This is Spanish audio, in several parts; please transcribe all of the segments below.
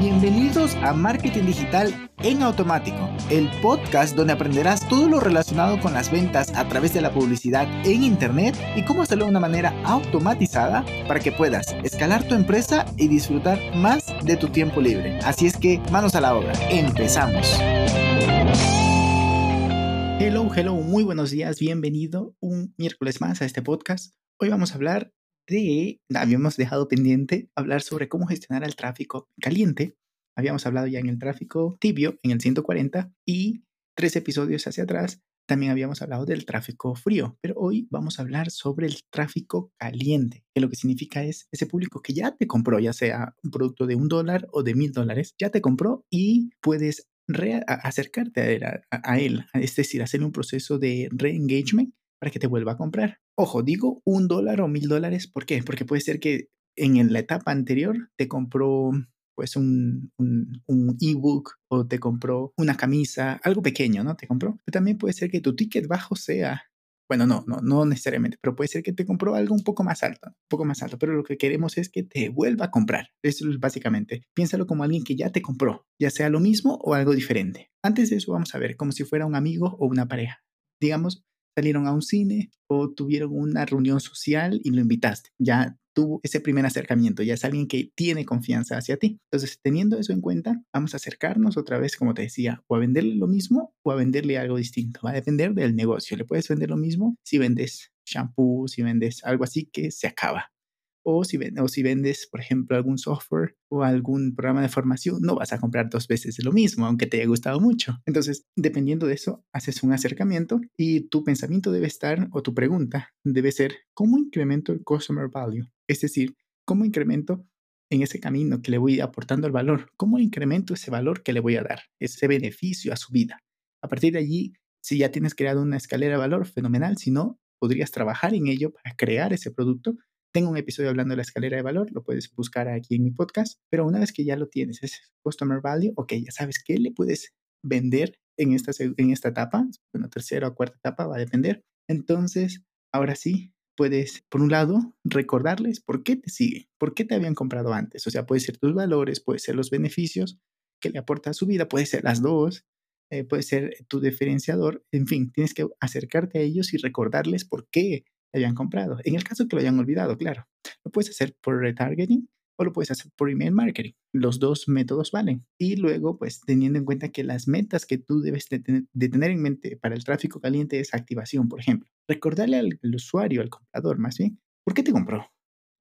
Bienvenidos a Marketing Digital en Automático, el podcast donde aprenderás todo lo relacionado con las ventas a través de la publicidad en Internet y cómo hacerlo de una manera automatizada para que puedas escalar tu empresa y disfrutar más de tu tiempo libre. Así es que manos a la obra, empezamos. Hello, hello, muy buenos días, bienvenido un miércoles más a este podcast. Hoy vamos a hablar de, habíamos dejado pendiente hablar sobre cómo gestionar el tráfico caliente. Habíamos hablado ya en el tráfico tibio, en el 140, y tres episodios hacia atrás también habíamos hablado del tráfico frío, pero hoy vamos a hablar sobre el tráfico caliente, que lo que significa es ese público que ya te compró, ya sea un producto de un dólar o de mil dólares, ya te compró y puedes acercarte a a él, es decir, hacer un proceso de re-engagement para que te vuelva a comprar. Ojo, digo un dólar o mil dólares, ¿por qué? Porque puede ser que en la etapa anterior te compró pues un, ebook o te compró una camisa, algo pequeño, ¿no? Te compró. Pero también puede ser que tu ticket bajo sea, bueno, no, no, no necesariamente, pero puede ser que te compró algo un poco más alto, un poco más alto, pero lo que queremos es que te vuelva a comprar. Eso es básicamente. Piénsalo como alguien que ya te compró, ya sea lo mismo o algo diferente. Antes de eso vamos a ver como si fuera un amigo o una pareja. Digamos, salieron a un cine o tuvieron una reunión social y lo invitaste. Ya tuvo ese primer acercamiento, ya es alguien que tiene confianza hacia ti. Entonces, teniendo eso en cuenta, vamos a acercarnos otra vez, como te decía, o a venderle lo mismo o a venderle algo distinto. Va a depender del negocio. Le puedes vender lo mismo si vendes shampoo, si vendes algo así que se acaba o si, vendes, por ejemplo, algún software o algún programa de formación, no vas a comprar dos veces lo mismo, aunque te haya gustado mucho. Entonces, dependiendo de eso, haces un acercamiento y tu pensamiento debe estar, o tu pregunta debe ser, ¿cómo incremento el customer value? Es decir, ¿cómo incremento en ese camino que le voy aportando el valor? ¿Cómo incremento ese valor que le voy a dar, ese beneficio a su vida? A partir de allí, si ya tienes creado una escalera de valor, fenomenal. Si no, podrías trabajar en ello para crear ese producto tengo un episodio hablando de la escalera de valor, lo puedes buscar aquí en mi podcast, pero una vez que ya lo tienes, es Customer Value, ok, ya sabes qué le puedes vender en esta, en esta etapa, bueno, tercera o cuarta etapa va a depender. Entonces, ahora sí, puedes, por un lado, recordarles por qué te siguen, por qué te habían comprado antes. O sea, puede ser tus valores, puede ser los beneficios que le aporta a su vida, puede ser las dos, eh, puede ser tu diferenciador. En fin, tienes que acercarte a ellos y recordarles por qué hayan comprado. En el caso que lo hayan olvidado, claro. Lo puedes hacer por retargeting o lo puedes hacer por email marketing. Los dos métodos valen. Y luego, pues teniendo en cuenta que las metas que tú debes de, tener en mente para el tráfico caliente es activación, por ejemplo. Recordarle al, al usuario, al comprador más bien, ¿por qué te compró?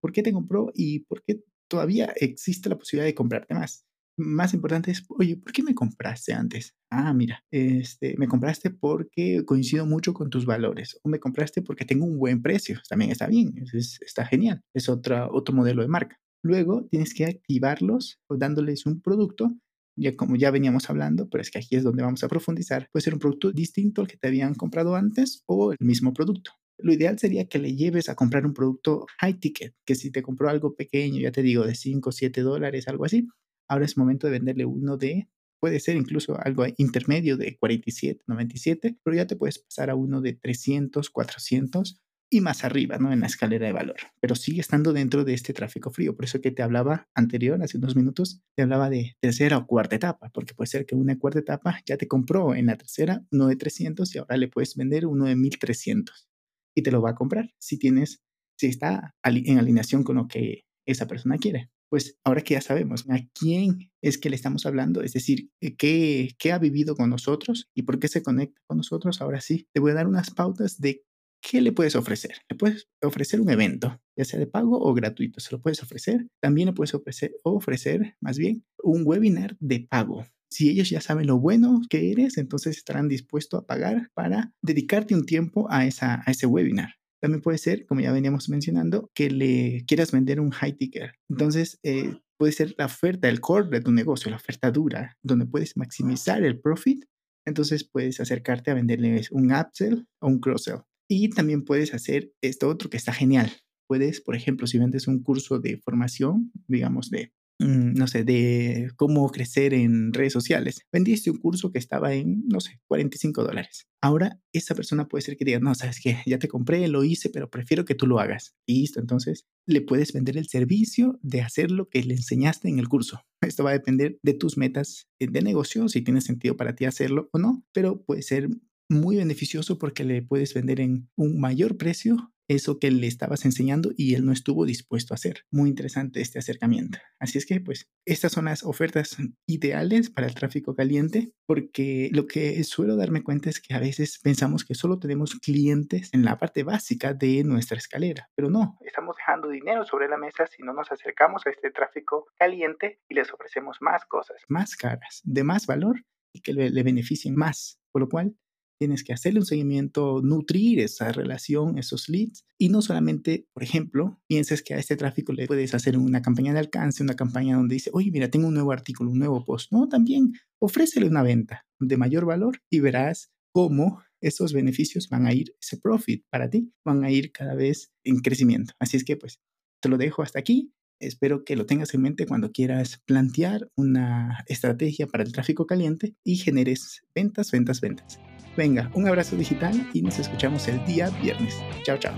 ¿Por qué te compró y por qué todavía existe la posibilidad de comprarte más? Más importante es, oye, ¿por qué me compraste antes? Ah, mira, este, me compraste porque coincido mucho con tus valores o me compraste porque tengo un buen precio. También está bien, es, está genial. Es otra, otro modelo de marca. Luego tienes que activarlos dándoles un producto, ya como ya veníamos hablando, pero es que aquí es donde vamos a profundizar. Puede ser un producto distinto al que te habían comprado antes o el mismo producto. Lo ideal sería que le lleves a comprar un producto high ticket, que si te compró algo pequeño, ya te digo, de 5 o 7 dólares, algo así, Ahora es momento de venderle uno de, puede ser incluso algo intermedio de 47, 97, pero ya te puedes pasar a uno de 300, 400 y más arriba, ¿no? En la escalera de valor. Pero sigue estando dentro de este tráfico frío. Por eso que te hablaba anterior, hace unos minutos, te hablaba de tercera o cuarta etapa, porque puede ser que una cuarta etapa ya te compró en la tercera uno de 300 y ahora le puedes vender uno de 1300 y te lo va a comprar si tienes, si está en alineación con lo que esa persona quiere pues ahora que ya sabemos a quién es que le estamos hablando, es decir, eh, qué, qué ha vivido con nosotros y por qué se conecta con nosotros, ahora sí, te voy a dar unas pautas de qué le puedes ofrecer. Le puedes ofrecer un evento, ya sea de pago o gratuito, se lo puedes ofrecer. También le puedes ofrecer, ofrecer más bien, un webinar de pago. Si ellos ya saben lo bueno que eres, entonces estarán dispuestos a pagar para dedicarte un tiempo a, esa, a ese webinar. También puede ser, como ya veníamos mencionando, que le quieras vender un high ticker. Entonces, eh, puede ser la oferta, el core de tu negocio, la oferta dura, donde puedes maximizar el profit. Entonces, puedes acercarte a venderles un upsell o un cross-sell. Y también puedes hacer esto otro que está genial. Puedes, por ejemplo, si vendes un curso de formación, digamos, de no sé, de cómo crecer en redes sociales. Vendiste un curso que estaba en, no sé, 45 dólares. Ahora, esa persona puede ser que diga, no, sabes que ya te compré, lo hice, pero prefiero que tú lo hagas. listo, entonces le puedes vender el servicio de hacer lo que le enseñaste en el curso. Esto va a depender de tus metas de negocio, si tiene sentido para ti hacerlo o no, pero puede ser muy beneficioso porque le puedes vender en un mayor precio eso que le estabas enseñando y él no estuvo dispuesto a hacer. Muy interesante este acercamiento. Así es que, pues, estas son las ofertas ideales para el tráfico caliente, porque lo que suelo darme cuenta es que a veces pensamos que solo tenemos clientes en la parte básica de nuestra escalera, pero no, estamos dejando dinero sobre la mesa si no nos acercamos a este tráfico caliente y les ofrecemos más cosas, más caras, de más valor y que le, le beneficien más. Por lo cual, tienes que hacerle un seguimiento, nutrir esa relación, esos leads. Y no solamente, por ejemplo, pienses que a este tráfico le puedes hacer una campaña de alcance, una campaña donde dice, oye, mira, tengo un nuevo artículo, un nuevo post. No, también ofrécele una venta de mayor valor y verás cómo esos beneficios van a ir, ese profit para ti, van a ir cada vez en crecimiento. Así es que, pues, te lo dejo hasta aquí. Espero que lo tengas en mente cuando quieras plantear una estrategia para el tráfico caliente y generes ventas, ventas, ventas. Venga, un abrazo digital y nos escuchamos el día viernes. Chao, chao.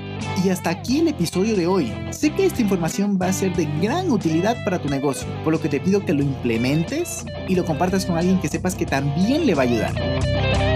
Y hasta aquí el episodio de hoy. Sé que esta información va a ser de gran utilidad para tu negocio, por lo que te pido que lo implementes y lo compartas con alguien que sepas que también le va a ayudar.